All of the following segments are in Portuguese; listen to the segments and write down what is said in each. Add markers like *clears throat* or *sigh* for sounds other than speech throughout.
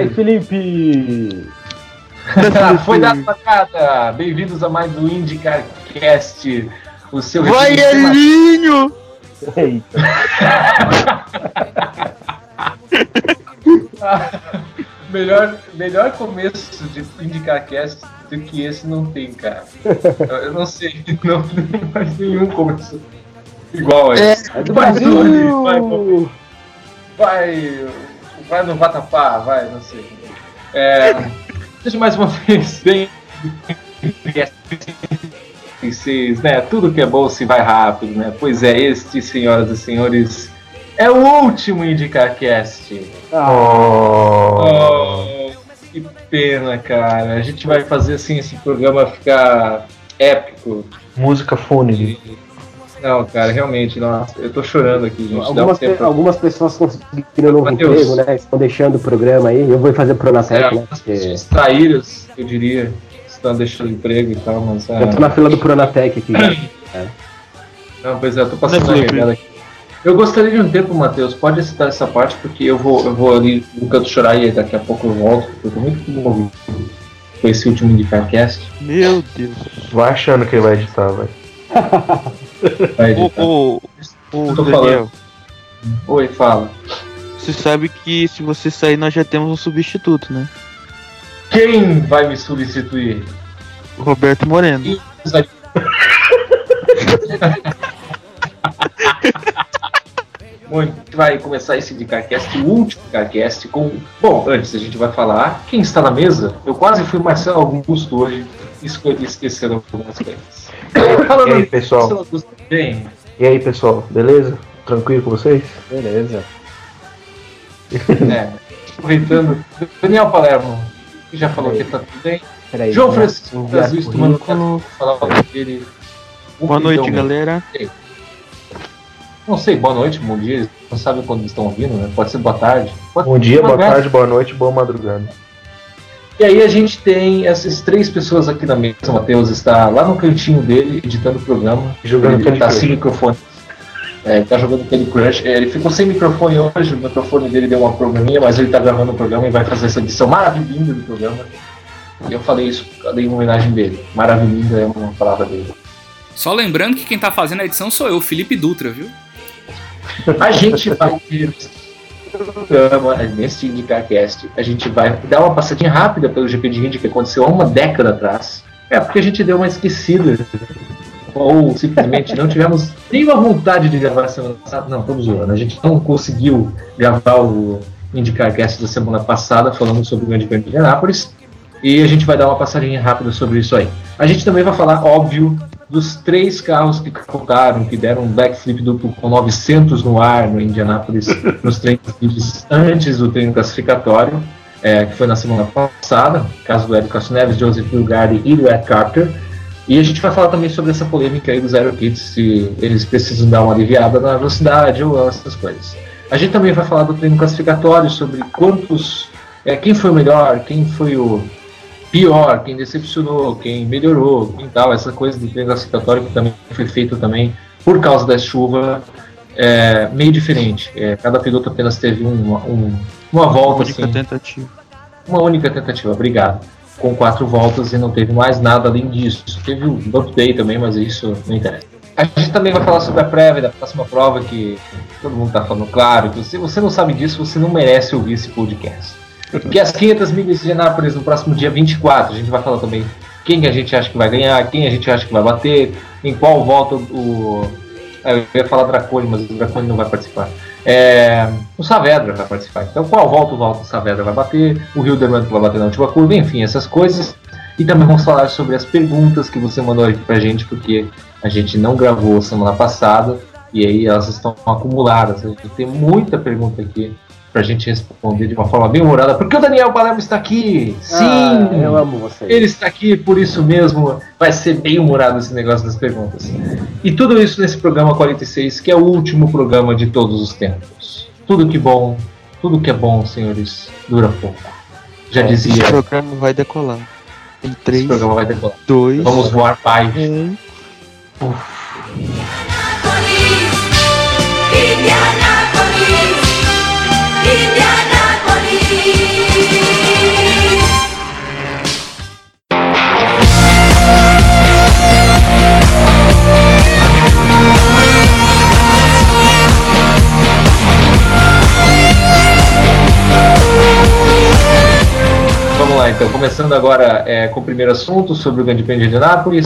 Vai! Felipe! Foi da sacada! Bem-vindos a mais um IndyCarCast, o seu Vai, Elinho! Eita, *laughs* melhor, melhor começo de IndyCarCast do que esse não tem, cara. Eu, não sei, *laughs* não, não faz nenhum começo igual a esse. é do Brasil! vai, vai. Vai, vai no Vatapá, vai, não sei. É, seja mais uma vez bem. Vocês, né? Tudo que é bom se vai rápido, né? Pois é, este, senhoras e senhores, é o último IndyCarCast. Ah, Oh, que pena, cara. A gente vai fazer assim esse programa ficar épico. Música fúnebre. Não, cara, realmente, nossa, eu tô chorando aqui, gente. Um algumas, pe- tempo. algumas pessoas conseguiram um novo Matheus. emprego, né? Estão deixando o programa aí. Eu vou fazer Pronatec, É, né? Porque traíras, eu diria, estão deixando emprego e tal, mas. é, eu tô na fila do Pronatec aqui. já. *coughs* Não, pois é, eu tô passando Felipe. regada aqui. Eu gostaria de um tempo, Matheus, pode citar essa parte, porque eu vou, eu vou ali no canto chorar e daqui a pouco eu volto, porque eu tô muito comovido com esse último IndyCarCast. Meu Deus. Vai achando que ele vai editar, vai. *laughs* Vai ô, Eu tô Daniel, Oi, fala. você sabe que se você sair nós já temos um substituto, né? Quem vai me substituir? Roberto Moreno. Muito, *laughs* a gente vai começar esse de CarCast, o último CarCast, com. Bom, antes a gente vai falar quem está na mesa. Eu quase fui Marcelo Augusto hoje, escolhi esqueceram algumas coisas. *coughs* E aí, pessoal? E aí, pessoal, beleza? Tranquilo com vocês? Beleza. né, *laughs* aproveitando, Daniel Palermo, que já falou que tá tudo bem. Peraí. João né? Francisco Brasil, currículo. falar dele. Boa noite, galera. Não sei, boa noite, bom dia. Não sabe quando estão ouvindo, né? Pode ser boa tarde. Pode Bom dia, boa tarde, boa noite, boa madrugada. E aí a gente tem essas três pessoas aqui na mesa. O Matheus está lá no cantinho dele, editando o programa. Jogando ele tá sem microfone. É, ele tá jogando Candy Crush. É, ele ficou sem microfone hoje, o microfone dele deu uma probleminha, mas ele tá gravando o programa e vai fazer essa edição maravilhosa do programa. E eu falei isso, eu dei uma homenagem dele. Maravilhosa é uma palavra dele. Só lembrando que quem tá fazendo a edição sou eu, Felipe Dutra, viu? A gente vai ter programa nesse IndyCarCast. A gente vai dar uma passadinha rápida pelo GP de Indy que aconteceu há uma década atrás. É porque a gente deu uma esquecida. Ou simplesmente não tivemos nenhuma vontade de gravar semana passada. Não, estamos zoando. A gente não conseguiu gravar o IndyCarCast da semana passada falando sobre o Grande Prêmio de Indianápolis. E a gente vai dar uma passadinha rápida sobre isso aí. A gente também vai falar, óbvio, dos três carros que capotaram, que deram um backflip duplo com 900 no ar no Indianápolis, *laughs* nos treinos livres antes do treino classificatório, é, que foi na semana passada, caso do Érico Castro Neves, Joseph Bulgardi e do Ed Carter. E a gente vai falar também sobre essa polêmica aí dos aerokits, se eles precisam dar uma aliviada na velocidade ou essas coisas. A gente também vai falar do treino classificatório, sobre quantos. é, quem foi o melhor, quem foi o pior, quem decepcionou, quem melhorou, quem tal, essa coisa treino classificatório que também foi feito também por causa da chuva, é, meio diferente. É, cada piloto apenas teve um, um- uma volta, Única assim, tentativa. uma única tentativa, obrigado. Com quatro voltas e não teve mais nada além disso. Teve o Bump Day também, mas isso não interessa. A gente também vai falar sobre a prévia da próxima prova, que todo mundo está falando claro, que se você não sabe disso, você não merece ouvir esse podcast. Que as 500 milhas de Anápolis no próximo dia 24. A gente vai falar também quem que a gente acha que vai ganhar, quem a gente acha que vai bater, em qual volta o. é, Eu ia falar Dracone, mas o Dracone não vai participar. É, o Saavedra vai participar. Então, qual volta o o Saavedra vai bater, o Hilderman vai bater na última curva, enfim, essas coisas. E também vamos falar sobre as perguntas que você mandou aqui pra gente, porque a gente não gravou semana passada e aí elas estão acumuladas. A gente tem muita pergunta aqui pra gente responder de uma forma bem humorada, porque o Daniel Palermo está aqui! Sim! Ah, eu amo vocês. Ele está aqui, por isso mesmo vai ser bem humorado esse negócio das perguntas. E tudo isso nesse programa 46, que é o último programa de todos os tempos. Tudo que bom, tudo que é bom, senhores, dura pouco. Já Esse dizia, programa vai decolar. Em esse 3, programa vai decolar. 2, Vamos voar pai. 1. Indianapolis, então, começando agora é, com o primeiro assunto sobre o Grande Prêmio de Indianápolis.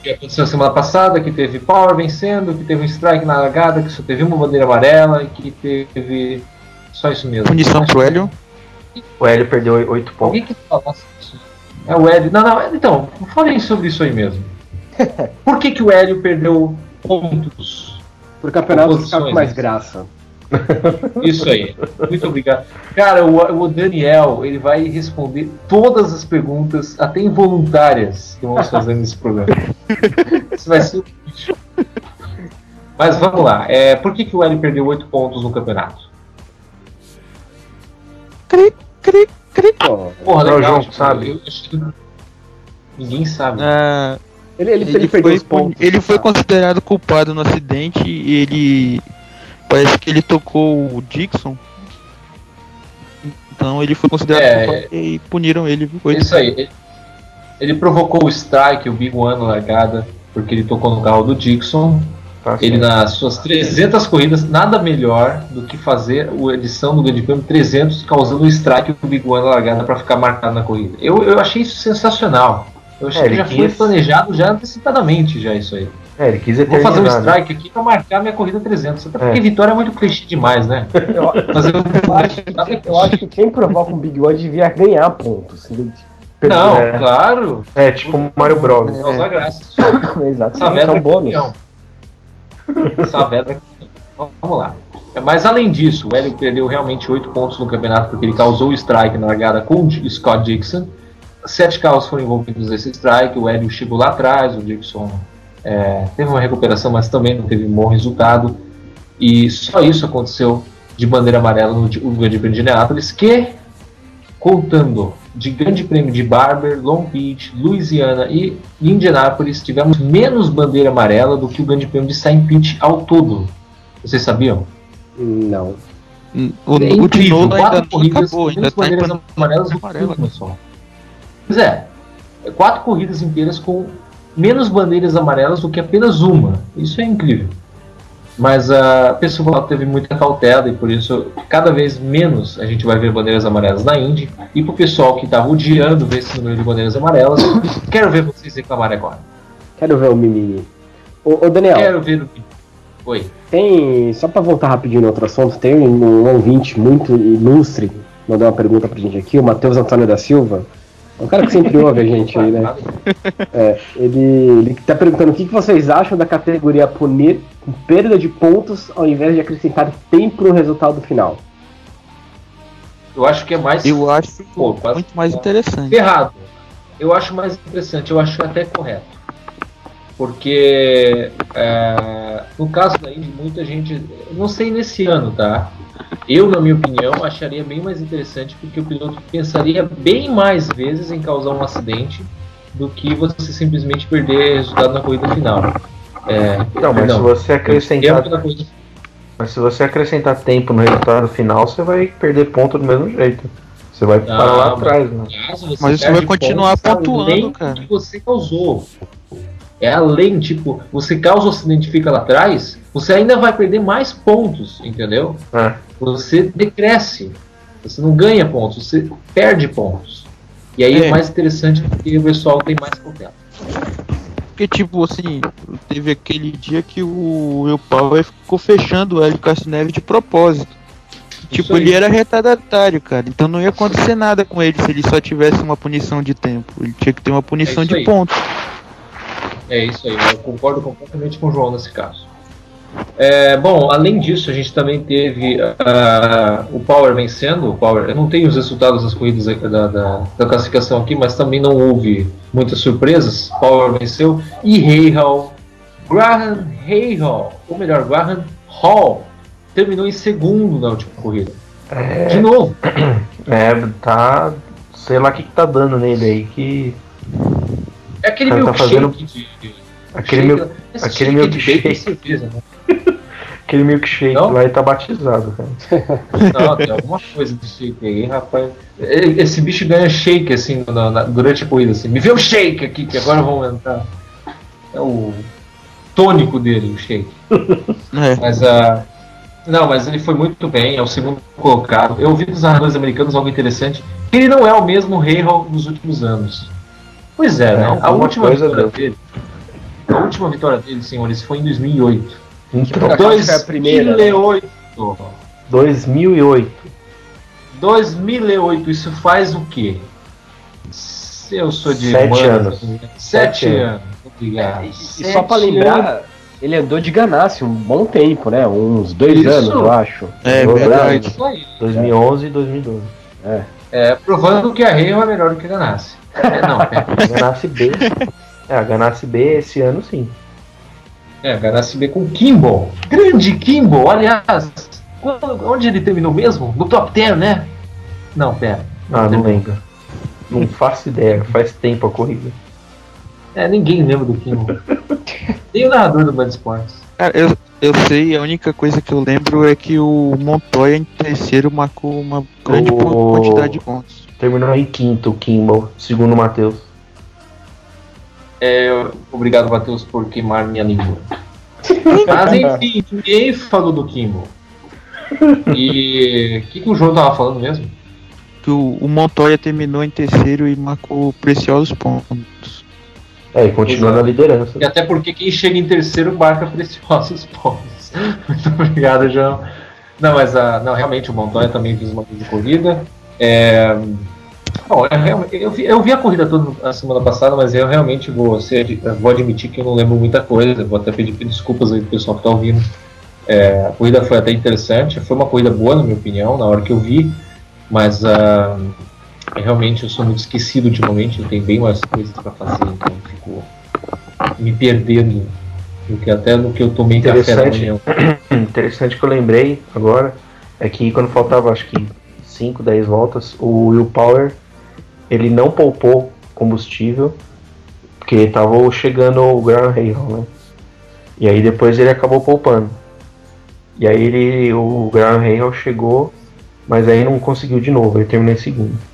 Que aconteceu semana passada, que teve Power vencendo, que teve um strike na largada, que só teve uma bandeira amarela e que teve. Só isso mesmo. Punição pro Hélio. O Hélio perdeu 8 pontos. Alguém que falasse isso? É o Hélio. Não, não, então, falem sobre isso aí mesmo. *laughs* Por que, que o Hélio perdeu pontos? Por campeonato ficar com mais né? graça. Isso aí. Muito obrigado. Cara, o, o Daniel, ele vai responder todas as perguntas, até involuntárias, que vamos fazer nesse programa. Isso vai ser um. Mas vamos lá. É, por que, que o Hélio perdeu 8 pontos no campeonato? Cri, cri, cri. Pô, Porra, Não, legal. João, tipo, sabe. eu acho que Ninguém sabe. Ah, ele, ele, ele, ele, perdeu foi, os pontos. ele foi considerado culpado no acidente e ele. Parece que ele tocou o Dixon. Então ele foi considerado É, e puniram ele. Oito Isso aí. Ele, ele provocou o strike, o Big One largada, porque ele tocou no carro do Dixon. Tá Ele nas suas 300 corridas, nada melhor do que fazer a edição do Grande Prêmio 300 causando um strike o Big One largada para ficar marcado na corrida. Eu, eu achei isso sensacional. Eu achei É, que já foi quis- planejado já antecipadamente já isso aí. É, ele quis Vou eternizar. fazer um né? strike aqui para marcar minha corrida 300. Até porque É. vitória é muito clichê demais, né? Eu, Fazer um eu acho, que- eu acho que quem provoca um Big One devia ganhar pontos. Não, É. claro. É, tipo o Mario Bros. Causa graça. *laughs* Exatamente, Saavedra é um bônus. Saavedra campeão. Vamos lá. Mas além disso, o Hélio perdeu realmente 8 pontos no campeonato porque ele causou o strike na largada com o Scott Dixon. Sete carros foram envolvidos nesse strike, o Hélio chegou lá atrás, o Dixon é, teve uma recuperação, mas também não teve um bom resultado. E só isso aconteceu de bandeira amarela no no Grande Prêmio de Indianápolis, que, contando de Grande Prêmio de Barber, Long Beach, Louisiana e Indianápolis, tivemos menos bandeira amarela do que o Grande Prêmio de Saint Pete ao todo. Vocês sabiam? Não. O, é o de incrível, quatro corridas acabou, com tá em bandeiras amarelas do que amarela. só. Pois é, é quatro corridas inteiras com menos bandeiras amarelas do que apenas uma. Isso é incrível. Mas a pessoal teve muita cautela e por isso cada vez menos a gente vai ver bandeiras amarelas na Indy. E pro pessoal que estava odiando ver esse número de bandeiras amarelas, *coughs* quero ver vocês reclamarem agora. Quero ver o mimimi. Ô, ô Daniel, Quero ver o Oi. tem. Só pra voltar rapidinho no outro assunto, tem um ouvinte muito ilustre, mandou uma pergunta pra gente aqui, o Matheus Antônio da Silva. É um cara que sempre ouve a gente aí, né? *laughs* É, ele, ele tá perguntando o que, que vocês acham da categoria punir com perda de pontos ao invés de acrescentar tempo no resultado final. Eu acho que é mais Eu acho Pô, quase- muito mais interessante. errado. Eu acho mais interessante, eu acho até correto. Porque é, no caso da Indy, muita gente. Não sei nesse ano, tá? Eu, na minha opinião, acharia bem mais interessante porque o piloto pensaria bem mais vezes em causar um acidente do que você simplesmente perder resultado na corrida final. É, Não, mas perdão, se você acrescentar, tempo na corrida mas se você acrescentar tempo no resultado final, você vai perder ponto do mesmo jeito. Você vai parar lá mas- atrás, né? Mas você perde vai continuar pontuando, cara. que você causou. É além, tipo, você causa o acidente e fica lá atrás, você ainda vai perder mais pontos, entendeu? É. Você decresce. Você não ganha pontos, você perde pontos. E aí é, É. mais interessante porque o pessoal tem mais cautela. Porque, tipo, assim, teve aquele dia que o Will Power ficou fechando o Hélio Castro Neves de propósito. Tipo, ele era retardatário, cara. Então não ia acontecer nada com ele se ele só tivesse uma punição de tempo. Ele tinha que ter uma punição É de aí. pontos. É isso aí, eu concordo completamente com o João nesse caso. É, bom, além disso, a gente também teve ah, o Power vencendo. O Power, eu não tenho os resultados das corridas da, da, da classificação aqui, mas também não houve muitas surpresas. Power venceu e Hayhall, Graham Hayhall, ou melhor, Graham Hall, terminou em segundo na última corrida. De novo, É, tá. Sei lá o que, que tá dando nele aí, que. É aquele Cara, tá milkshake fazendo de. de- Aquele, shake- mil, esse aquele shake de bacon milkshake. cerveja, né? *laughs* aquele milkshake Não? lá e tá batizado, cara. Não, tem alguma coisa de shake aí, rapaz. Esse bicho ganha shake assim na- na- durante a corrida, assim. Me vê o shake aqui, que agora vamos entrar. É o tônico dele, o shake. *laughs* É. Mas a. Não, mas ele foi muito bem, é o segundo colocado. Eu ouvi dos narradores americanos algo interessante. Ele não é o mesmo Hale dos últimos anos. Pois é, É, né? A última coisa vitória deu. dele. A última vitória dele, senhores, foi em 2008. Então, que foi a primeira, né? 2008. 2008. 2008, isso faz o quê? Se eu sou de Sete humanas, anos. Sete, Sete anos. Obrigado. E só pra Sete lembrar, ele andou de Ganassi um bom tempo, né? Uns dois Isso. anos, eu acho. É Dois verdade. anos. Isso aí. 2011 e 2012. É, provando que a Rei é melhor do que a Ganassi. É, não, pera. *laughs* A Ganassi B. É, a Ganassi B esse ano sim. É, Ganassi B com Kimball. Grande Kimball, aliás. quando- onde ele terminou mesmo? No top 10, né? Não, pera. Ah, não terminou. lembro. Não faço ideia, faz tempo a corrida. É, ninguém lembra do Kimball. *laughs* Nem o narrador do Band Esportes. Cara, eu, eu sei, a única coisa que eu lembro é que o Montoya em terceiro marcou uma grande O- quantidade de pontos. Terminou em quinto o Kimball, segundo o Matheus. É, obrigado, Matheus, por queimar minha língua. *laughs* Mas enfim, ninguém falou do Kimball. E o que, que o João tava falando mesmo? Que o, o Montoya terminou em terceiro e marcou preciosos pontos. É, e continua na liderança. E até porque quem chega em terceiro marca preciosos pontos. *laughs* Muito obrigado, João. Não, mas ah, não, realmente o Montoya também fez uma grande corrida. É, bom, eu, real- eu vi, eu vi a corrida toda a semana passada, mas eu realmente vou, ser, vou admitir que eu não lembro muita coisa. Vou até pedir desculpas aí pro pessoal que tá ouvindo. É, a corrida foi até interessante, foi uma corrida boa, na minha opinião, na hora que eu vi, mas ah, realmente eu sou muito esquecido ultimamente, eu tenho bem mais coisas para fazer, então fico me perdendo do que até no que eu tomei café da Interessante. manhã. *clears throat* Interessante que eu lembrei agora é que quando faltava acho que 5, 10 voltas, o Will Power ele não poupou combustível porque estava chegando o Graham Hale, né? E aí depois ele acabou poupando. E aí ele, o Graham Hale chegou, mas aí não conseguiu de novo, ele terminou em segundo.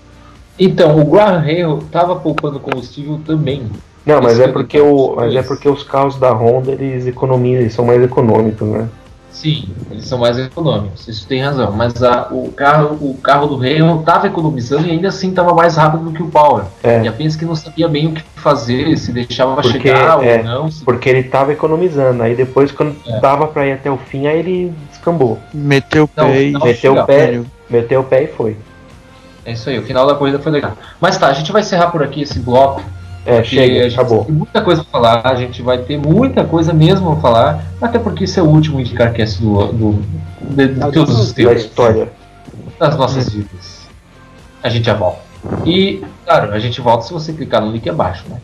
Então, o Graham Hale estava poupando combustível também. Não, mas é eu porque o, mas é porque os carros da Honda eles economizam, eles são mais econômicos, né? Sim, eles são mais econômicos, isso tem razão. Mas a- o, carro, o carro do Hale estava economizando e ainda assim estava mais rápido do que o Power. É. E apenas que não sabia bem o que fazer, se deixava Porque, chegar é, ou não. se- Porque ele tava economizando. Aí depois, quando É. dava pra ir até o fim, aí ele descambou. Meteu o Não, pé e não. Meteu o pé, meteu o pé e foi. É isso aí, o final da corrida foi legal. Mas tá, a gente vai encerrar por aqui esse bloco. É, chega, a gente acabou. Tem muita coisa pra falar, a gente vai ter muita coisa mesmo a falar, até porque esse é o último IndyCarCast do, do, de, de todos os Da tempos. história. das nossas vidas. A gente já volta. E, claro, a gente volta se você clicar no link abaixo, né?